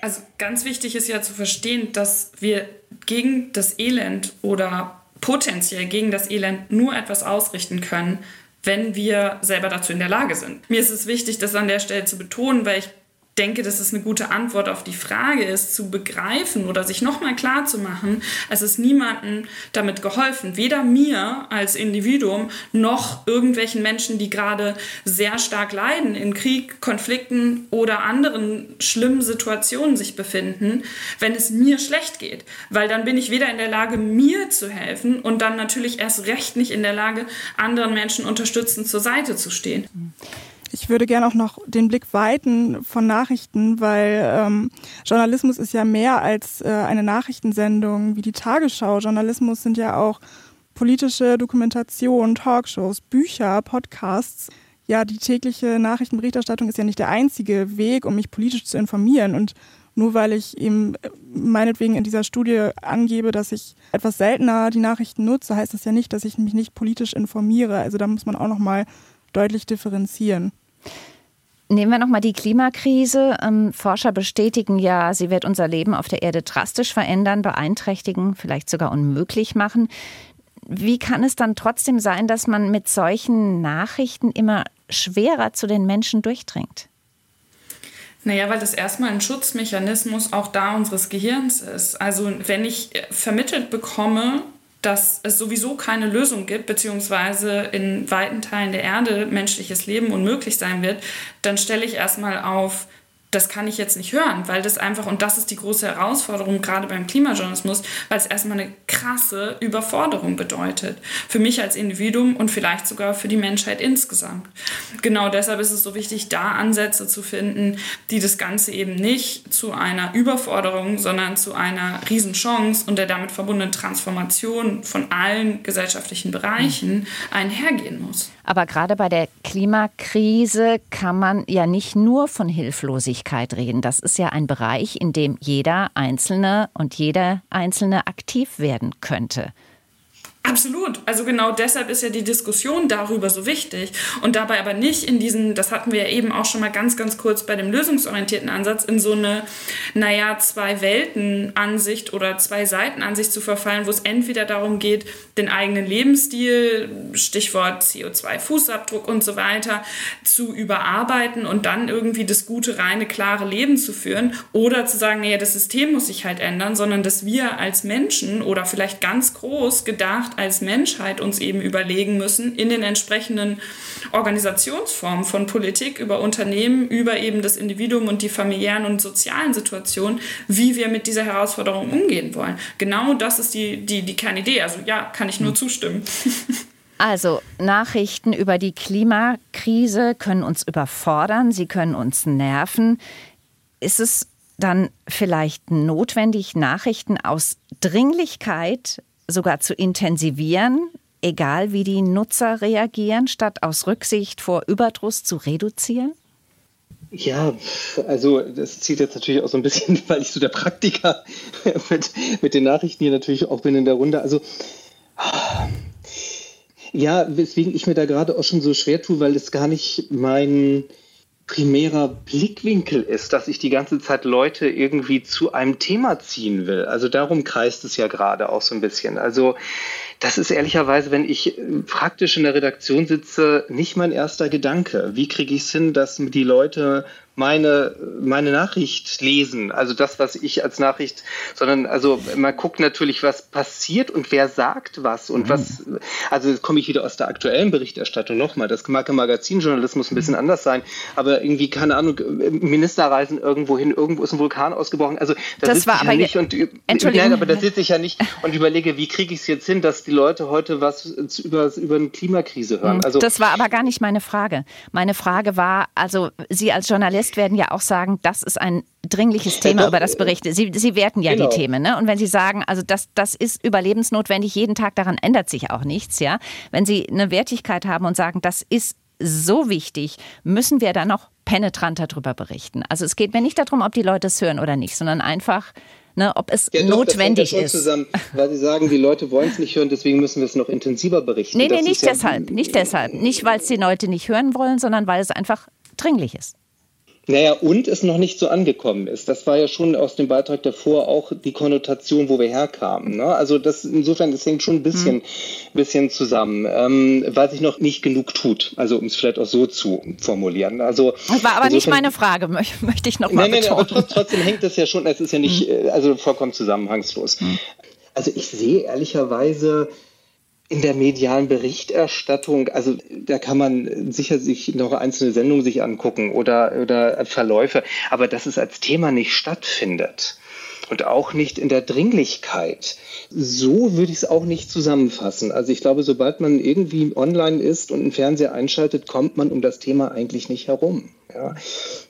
Also ganz wichtig ist ja zu verstehen, dass wir gegen das Elend oder potenziell gegen das Elend nur etwas ausrichten können, wenn wir selber dazu in der Lage sind. Mir ist es wichtig, das an der Stelle zu betonen, weil ich denke, dass es eine gute Antwort auf die Frage ist, zu begreifen oder sich nochmal klar zu machen, es ist niemandem damit geholfen, weder mir als Individuum noch irgendwelchen Menschen, die gerade sehr stark leiden, in Krieg, Konflikten oder anderen schlimmen Situationen sich befinden, wenn es mir schlecht geht. Weil dann bin ich weder in der Lage, mir zu helfen und dann natürlich erst recht nicht in der Lage, anderen Menschen unterstützend zur Seite zu stehen. Ich würde gerne auch noch den Blick weiten von Nachrichten, weil ähm, Journalismus ist ja mehr als äh, eine Nachrichtensendung wie die Tagesschau. Journalismus sind ja auch politische Dokumentation, Talkshows, Bücher, Podcasts. Ja, die tägliche Nachrichtenberichterstattung ist ja nicht der einzige Weg, um mich politisch zu informieren. Und nur weil ich eben äh, meinetwegen in dieser Studie angebe, dass ich etwas seltener die Nachrichten nutze, heißt das ja nicht, dass ich mich nicht politisch informiere. Also da muss man auch noch mal deutlich differenzieren. Nehmen wir nochmal die Klimakrise. Ähm, Forscher bestätigen ja, sie wird unser Leben auf der Erde drastisch verändern, beeinträchtigen, vielleicht sogar unmöglich machen. Wie kann es dann trotzdem sein, dass man mit solchen Nachrichten immer schwerer zu den Menschen durchdringt? Naja, weil das erstmal ein Schutzmechanismus auch da unseres Gehirns ist. Also wenn ich vermittelt bekomme, dass es sowieso keine Lösung gibt, beziehungsweise in weiten Teilen der Erde menschliches Leben unmöglich sein wird, dann stelle ich erstmal auf, das kann ich jetzt nicht hören, weil das einfach, und das ist die große Herausforderung gerade beim Klimajournalismus, weil es erstmal eine krasse Überforderung bedeutet. Für mich als Individuum und vielleicht sogar für die Menschheit insgesamt. Genau deshalb ist es so wichtig, da Ansätze zu finden, die das Ganze eben nicht zu einer Überforderung, sondern zu einer Riesenchance und der damit verbundenen Transformation von allen gesellschaftlichen Bereichen einhergehen muss. Aber gerade bei der Klimakrise kann man ja nicht nur von Hilflosigkeit reden. Das ist ja ein Bereich, in dem jeder Einzelne und jeder Einzelne aktiv werden könnte. Absolut. Also genau deshalb ist ja die Diskussion darüber so wichtig und dabei aber nicht in diesen, das hatten wir ja eben auch schon mal ganz, ganz kurz bei dem lösungsorientierten Ansatz, in so eine, naja, zwei Welten-Ansicht oder zwei Seiten-Ansicht zu verfallen, wo es entweder darum geht, den eigenen Lebensstil, Stichwort CO2-Fußabdruck und so weiter, zu überarbeiten und dann irgendwie das gute, reine, klare Leben zu führen oder zu sagen, naja, das System muss sich halt ändern, sondern dass wir als Menschen oder vielleicht ganz groß gedacht Macht als Menschheit uns eben überlegen müssen in den entsprechenden Organisationsformen von Politik über Unternehmen, über eben das Individuum und die familiären und sozialen Situationen, wie wir mit dieser Herausforderung umgehen wollen. Genau das ist die, die, die Kernidee. Also ja, kann ich nur hm. zustimmen. Also Nachrichten über die Klimakrise können uns überfordern, sie können uns nerven. Ist es dann vielleicht notwendig, Nachrichten aus Dringlichkeit sogar zu intensivieren, egal wie die Nutzer reagieren, statt aus Rücksicht vor Überdruss zu reduzieren? Ja, also das zieht jetzt natürlich auch so ein bisschen, weil ich so der Praktiker mit, mit den Nachrichten hier natürlich auch bin in der Runde. Also ja, weswegen ich mir da gerade auch schon so schwer tue, weil es gar nicht mein primärer Blickwinkel ist, dass ich die ganze Zeit Leute irgendwie zu einem Thema ziehen will. Also darum kreist es ja gerade auch so ein bisschen. Also das ist ehrlicherweise, wenn ich praktisch in der Redaktion sitze, nicht mein erster Gedanke. Wie kriege ich es hin, dass die Leute meine, meine Nachricht lesen, also das, was ich als Nachricht, sondern also man guckt natürlich, was passiert und wer sagt was und mhm. was, also komme ich wieder aus der aktuellen Berichterstattung nochmal, das mag im Magazinjournalismus ein bisschen mhm. anders sein, aber irgendwie, keine Ahnung, Ministerreisen irgendwo hin, irgendwo ist ein Vulkan ausgebrochen, also da das war ich aber ja nicht und, Entschuldigung. Nein, aber da sitze ich ja nicht und überlege, wie kriege ich es jetzt hin, dass die Leute heute was über, über eine Klimakrise hören. Mhm. Also, das war aber gar nicht meine Frage. Meine Frage war, also Sie als Journalist Journalist werden ja auch sagen, das ist ein dringliches Thema, über das berichte. Sie, Sie werten ja genau. die Themen, ne? Und wenn Sie sagen, also das, das ist überlebensnotwendig, jeden Tag daran ändert sich auch nichts, ja. Wenn Sie eine Wertigkeit haben und sagen, das ist so wichtig, müssen wir da noch penetranter darüber berichten. Also es geht mir nicht darum, ob die Leute es hören oder nicht, sondern einfach, Ne, ob es ja, doch, notwendig das ist. Zusammen, weil Sie sagen, die Leute wollen es nicht hören, deswegen müssen wir es noch intensiver berichten. Nee, nee, nicht deshalb. Ja nicht deshalb. Nicht, weil es die Leute nicht hören wollen, sondern weil es einfach dringlich ist. Naja, und es noch nicht so angekommen ist. Das war ja schon aus dem Beitrag davor auch die Konnotation, wo wir herkamen. Ne? Also das insofern, das hängt schon ein bisschen, mhm. bisschen zusammen, ähm, weil sich noch nicht genug tut. Also um es vielleicht auch so zu formulieren. Also das war aber insofern, nicht meine Frage, möchte ich noch mal nein, nein, aber trotzdem hängt das ja schon. Es ist ja nicht, mhm. also vollkommen zusammenhangslos. Mhm. Also ich sehe ehrlicherweise in der medialen Berichterstattung, also da kann man sicher sich noch einzelne Sendungen sich angucken oder, oder Verläufe, aber dass es als Thema nicht stattfindet und auch nicht in der Dringlichkeit. So würde ich es auch nicht zusammenfassen. Also ich glaube, sobald man irgendwie online ist und einen Fernseher einschaltet, kommt man um das Thema eigentlich nicht herum. Ja,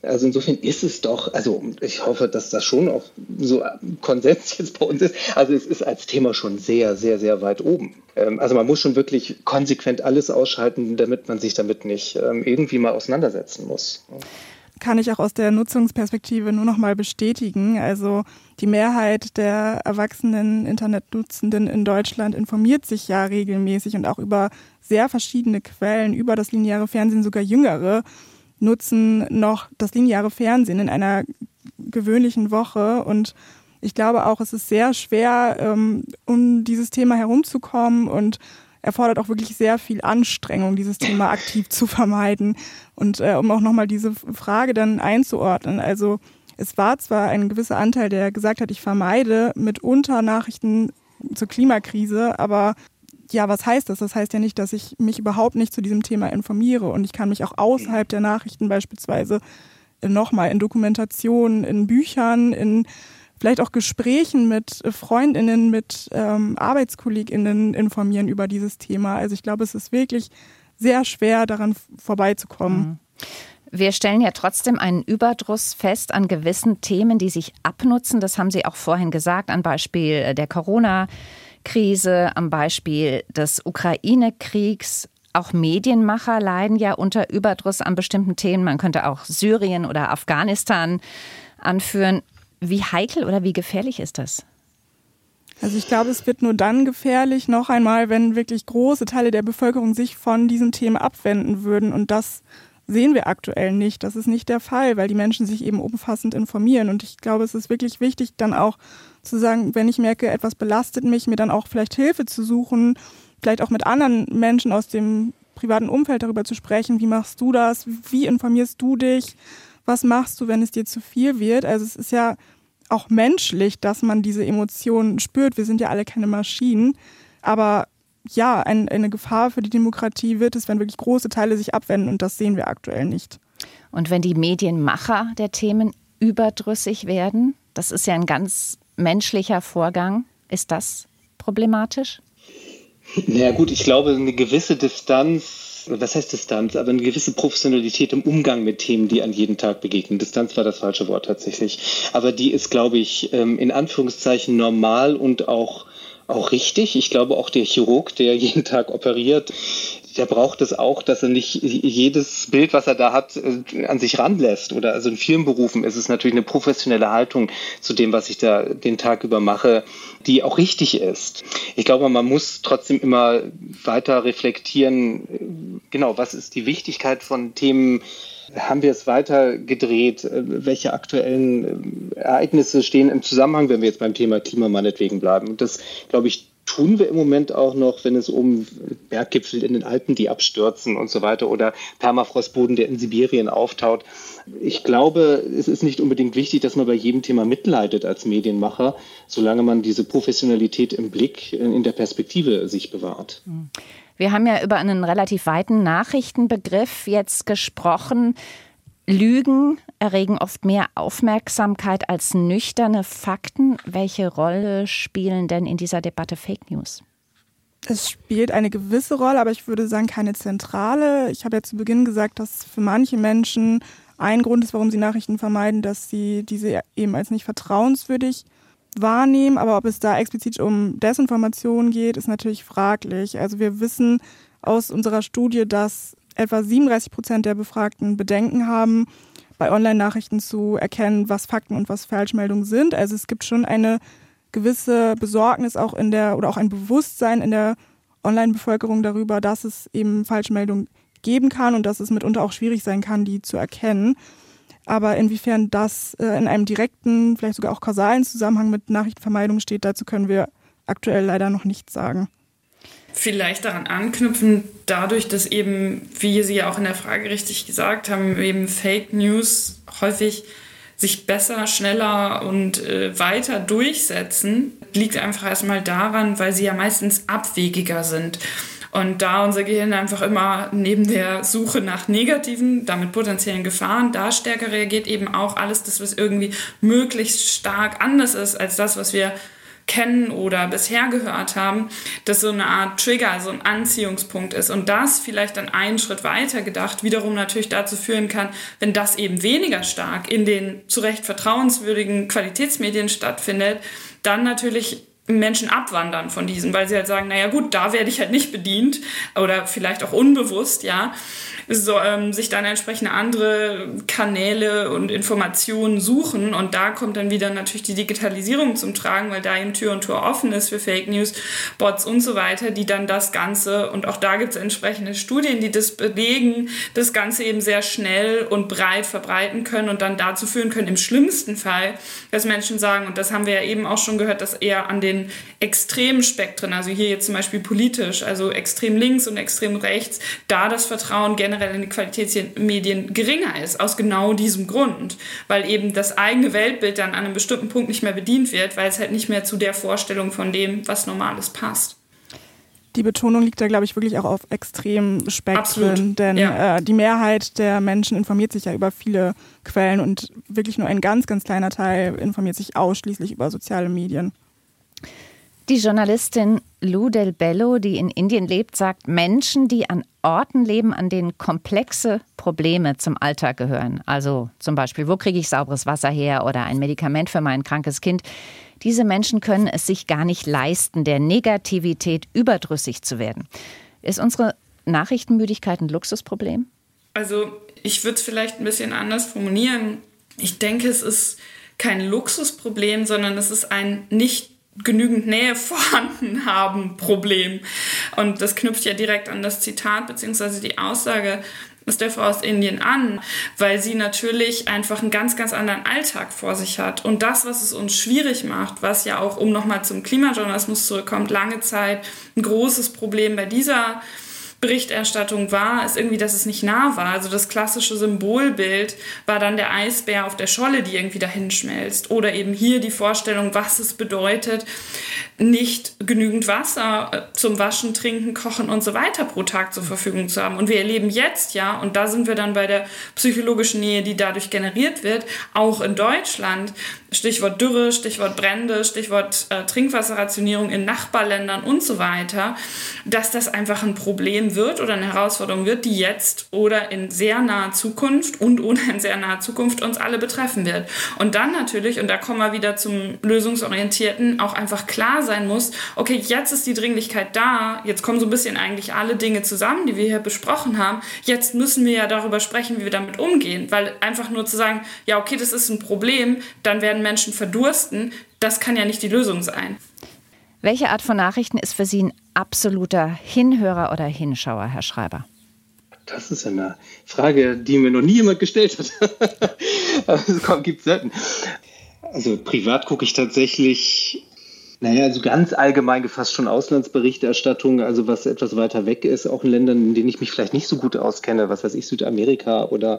also insofern ist es doch, also ich hoffe, dass das schon auch so Konsens jetzt bei uns ist. Also es ist als Thema schon sehr, sehr, sehr weit oben. Ähm, also man muss schon wirklich konsequent alles ausschalten, damit man sich damit nicht ähm, irgendwie mal auseinandersetzen muss. Kann ich auch aus der Nutzungsperspektive nur noch mal bestätigen. Also die Mehrheit der erwachsenen Internetnutzenden in Deutschland informiert sich ja regelmäßig und auch über sehr verschiedene Quellen, über das lineare Fernsehen, sogar jüngere nutzen noch das lineare Fernsehen in einer gewöhnlichen Woche und ich glaube auch, es ist sehr schwer, ähm, um dieses Thema herumzukommen und erfordert auch wirklich sehr viel Anstrengung, dieses Thema aktiv zu vermeiden. Und äh, um auch nochmal diese Frage dann einzuordnen, also es war zwar ein gewisser Anteil, der gesagt hat, ich vermeide mitunter Nachrichten zur Klimakrise, aber ja, was heißt das? Das heißt ja nicht, dass ich mich überhaupt nicht zu diesem Thema informiere und ich kann mich auch außerhalb der Nachrichten beispielsweise nochmal in Dokumentationen, in Büchern, in vielleicht auch Gesprächen mit Freundinnen, mit ähm, Arbeitskolleginnen informieren über dieses Thema. Also ich glaube, es ist wirklich sehr schwer, daran vorbeizukommen. Mhm. Wir stellen ja trotzdem einen Überdruss fest an gewissen Themen, die sich abnutzen. Das haben Sie auch vorhin gesagt, an Beispiel der Corona- Krise, am Beispiel des Ukraine-Kriegs. Auch Medienmacher leiden ja unter Überdruss an bestimmten Themen. Man könnte auch Syrien oder Afghanistan anführen. Wie heikel oder wie gefährlich ist das? Also ich glaube, es wird nur dann gefährlich, noch einmal, wenn wirklich große Teile der Bevölkerung sich von diesen Themen abwenden würden. Und das sehen wir aktuell nicht. Das ist nicht der Fall, weil die Menschen sich eben umfassend informieren. Und ich glaube, es ist wirklich wichtig, dann auch zu sagen, wenn ich merke, etwas belastet mich, mir dann auch vielleicht Hilfe zu suchen, vielleicht auch mit anderen Menschen aus dem privaten Umfeld darüber zu sprechen, wie machst du das, wie informierst du dich, was machst du, wenn es dir zu viel wird. Also es ist ja auch menschlich, dass man diese Emotionen spürt. Wir sind ja alle keine Maschinen. Aber ja, ein, eine Gefahr für die Demokratie wird es, wenn wirklich große Teile sich abwenden und das sehen wir aktuell nicht. Und wenn die Medienmacher der Themen überdrüssig werden, das ist ja ein ganz menschlicher Vorgang. Ist das problematisch? Naja gut, ich glaube, eine gewisse Distanz, was heißt Distanz, aber eine gewisse Professionalität im Umgang mit Themen, die an jeden Tag begegnen. Distanz war das falsche Wort tatsächlich. Aber die ist, glaube ich, ähm, in Anführungszeichen normal und auch auch richtig. Ich glaube, auch der Chirurg, der jeden Tag operiert, der braucht es auch, dass er nicht jedes Bild, was er da hat, äh, an sich ranlässt. Oder also in vielen Berufen ist es natürlich eine professionelle Haltung zu dem, was ich da den Tag über mache, die auch richtig ist. Ich glaube, man muss trotzdem immer weiter reflektieren, genau, was ist die Wichtigkeit von Themen, haben wir es weiter gedreht? Welche aktuellen Ereignisse stehen im Zusammenhang, wenn wir jetzt beim Thema Klima meinetwegen bleiben? Und das, glaube ich, tun wir im Moment auch noch, wenn es um Berggipfel in den Alpen, die abstürzen und so weiter oder Permafrostboden, der in Sibirien auftaut. Ich glaube, es ist nicht unbedingt wichtig, dass man bei jedem Thema mitleidet als Medienmacher, solange man diese Professionalität im Blick in der Perspektive sich bewahrt. Wir haben ja über einen relativ weiten Nachrichtenbegriff jetzt gesprochen. Lügen erregen oft mehr Aufmerksamkeit als nüchterne Fakten. Welche Rolle spielen denn in dieser Debatte Fake News? Es spielt eine gewisse Rolle, aber ich würde sagen keine zentrale. Ich habe ja zu Beginn gesagt, dass für manche Menschen ein Grund ist, warum sie Nachrichten vermeiden, dass sie diese eben als nicht vertrauenswürdig wahrnehmen. Aber ob es da explizit um Desinformation geht, ist natürlich fraglich. Also wir wissen aus unserer Studie, dass etwa 37 Prozent der Befragten Bedenken haben, bei Online-Nachrichten zu erkennen, was Fakten und was Falschmeldungen sind. Also es gibt schon eine gewisse Besorgnis auch in der oder auch ein Bewusstsein in der Online-Bevölkerung darüber, dass es eben Falschmeldungen geben kann und dass es mitunter auch schwierig sein kann, die zu erkennen. Aber inwiefern das äh, in einem direkten, vielleicht sogar auch kausalen Zusammenhang mit Nachrichtenvermeidung steht, dazu können wir aktuell leider noch nichts sagen. Vielleicht daran anknüpfen, dadurch, dass eben, wie Sie ja auch in der Frage richtig gesagt haben, eben Fake News häufig sich besser, schneller und äh, weiter durchsetzen, liegt einfach erstmal daran, weil sie ja meistens abwegiger sind. Und da unser Gehirn einfach immer neben der Suche nach negativen, damit potenziellen Gefahren, da stärker reagiert, eben auch alles das, was irgendwie möglichst stark anders ist als das, was wir kennen oder bisher gehört haben, dass so eine Art Trigger, so ein Anziehungspunkt ist und das vielleicht dann einen Schritt weiter gedacht wiederum natürlich dazu führen kann, wenn das eben weniger stark in den zu Recht vertrauenswürdigen Qualitätsmedien stattfindet, dann natürlich Menschen abwandern von diesen, weil sie halt sagen, naja gut, da werde ich halt nicht bedient oder vielleicht auch unbewusst, ja so, ähm, sich dann entsprechende andere Kanäle und Informationen suchen. Und da kommt dann wieder natürlich die Digitalisierung zum Tragen, weil da eben Tür und Tor offen ist für Fake News, Bots und so weiter, die dann das Ganze, und auch da gibt es entsprechende Studien, die das belegen, das Ganze eben sehr schnell und breit verbreiten können und dann dazu führen können, im schlimmsten Fall, dass Menschen sagen, und das haben wir ja eben auch schon gehört, dass eher an den extremen Spektren, also hier jetzt zum Beispiel politisch, also extrem links und extrem rechts, da das Vertrauen generell in die Qualitätsmedien geringer ist, aus genau diesem Grund, weil eben das eigene Weltbild dann an einem bestimmten Punkt nicht mehr bedient wird, weil es halt nicht mehr zu der Vorstellung von dem, was Normales passt. Die Betonung liegt da, glaube ich, wirklich auch auf extremen Spektren, denn ja. äh, die Mehrheit der Menschen informiert sich ja über viele Quellen und wirklich nur ein ganz, ganz kleiner Teil informiert sich ausschließlich über soziale Medien. Die Journalistin Lou Del Bello, die in Indien lebt, sagt, Menschen, die an Orten leben, an denen komplexe Probleme zum Alltag gehören, also zum Beispiel, wo kriege ich sauberes Wasser her oder ein Medikament für mein krankes Kind, diese Menschen können es sich gar nicht leisten, der Negativität überdrüssig zu werden. Ist unsere Nachrichtenmüdigkeit ein Luxusproblem? Also ich würde es vielleicht ein bisschen anders formulieren. Ich denke, es ist kein Luxusproblem, sondern es ist ein nicht genügend Nähe vorhanden haben Problem. Und das knüpft ja direkt an das Zitat bzw. die Aussage aus der Frau aus Indien an, weil sie natürlich einfach einen ganz, ganz anderen Alltag vor sich hat. Und das, was es uns schwierig macht, was ja auch, um nochmal zum Klimajournalismus zurückkommt, lange Zeit ein großes Problem bei dieser Berichterstattung war, ist irgendwie, dass es nicht nah war. Also das klassische Symbolbild war dann der Eisbär auf der Scholle, die irgendwie dahin schmelzt. Oder eben hier die Vorstellung, was es bedeutet, nicht genügend Wasser äh, zum Waschen, Trinken, Kochen und so weiter pro Tag zur Verfügung zu haben. Und wir erleben jetzt ja, und da sind wir dann bei der psychologischen Nähe, die dadurch generiert wird, auch in Deutschland, Stichwort Dürre, Stichwort Brände, Stichwort äh, Trinkwasserrationierung in Nachbarländern und so weiter, dass das einfach ein Problem wird oder eine Herausforderung wird, die jetzt oder in sehr naher Zukunft und ohne in sehr naher Zukunft uns alle betreffen wird. Und dann natürlich, und da kommen wir wieder zum lösungsorientierten, auch einfach klar sein muss, okay, jetzt ist die Dringlichkeit da, jetzt kommen so ein bisschen eigentlich alle Dinge zusammen, die wir hier besprochen haben, jetzt müssen wir ja darüber sprechen, wie wir damit umgehen, weil einfach nur zu sagen, ja, okay, das ist ein Problem, dann werden Menschen verdursten, das kann ja nicht die Lösung sein. Welche Art von Nachrichten ist für Sie ein absoluter Hinhörer oder Hinschauer, Herr Schreiber? Das ist eine Frage, die mir noch nie jemand gestellt hat. gibt es selten. Also privat gucke ich tatsächlich naja, also ganz allgemein gefasst schon Auslandsberichterstattung, also was etwas weiter weg ist, auch in Ländern, in denen ich mich vielleicht nicht so gut auskenne, was weiß ich, Südamerika oder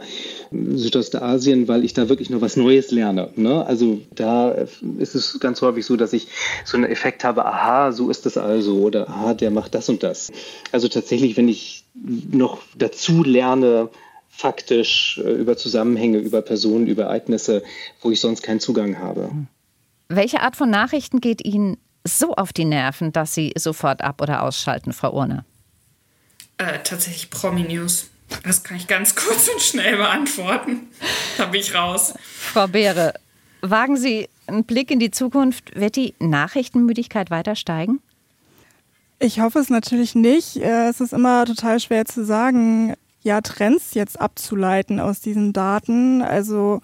Südostasien, weil ich da wirklich noch was Neues lerne. Ne? Also da ist es ganz häufig so, dass ich so einen Effekt habe, aha, so ist das also oder aha, der macht das und das. Also tatsächlich, wenn ich noch dazu lerne, faktisch äh, über Zusammenhänge, über Personen, über Ereignisse, wo ich sonst keinen Zugang habe. Hm. Welche Art von Nachrichten geht Ihnen so auf die Nerven, dass Sie sofort ab- oder ausschalten, Frau Urne? Äh, tatsächlich Promi-News. Das kann ich ganz kurz und schnell beantworten. Da bin ich raus. Frau Beere, wagen Sie einen Blick in die Zukunft. Wird die Nachrichtenmüdigkeit weiter steigen? Ich hoffe es natürlich nicht. Äh, es ist immer total schwer zu sagen, ja, Trends jetzt abzuleiten aus diesen Daten. Also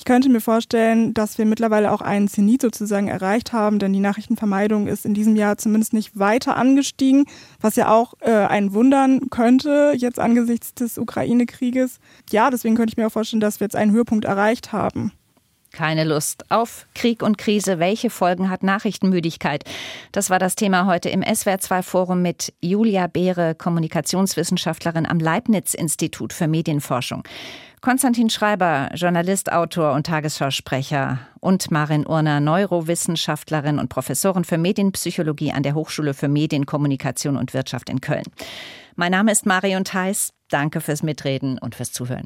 Ich könnte mir vorstellen, dass wir mittlerweile auch einen Zenit sozusagen erreicht haben, denn die Nachrichtenvermeidung ist in diesem Jahr zumindest nicht weiter angestiegen, was ja auch äh, einen wundern könnte jetzt angesichts des Ukraine-Krieges. Ja, deswegen könnte ich mir auch vorstellen, dass wir jetzt einen Höhepunkt erreicht haben. Keine Lust auf Krieg und Krise. Welche Folgen hat Nachrichtenmüdigkeit? Das war das Thema heute im SWR2-Forum mit Julia Beere, Kommunikationswissenschaftlerin am Leibniz-Institut für Medienforschung. Konstantin Schreiber, Journalist, Autor und Tagesschausprecher und Marin Urner, Neurowissenschaftlerin und Professorin für Medienpsychologie an der Hochschule für Medienkommunikation und Wirtschaft in Köln. Mein Name ist Marion Theis. Danke fürs Mitreden und fürs Zuhören.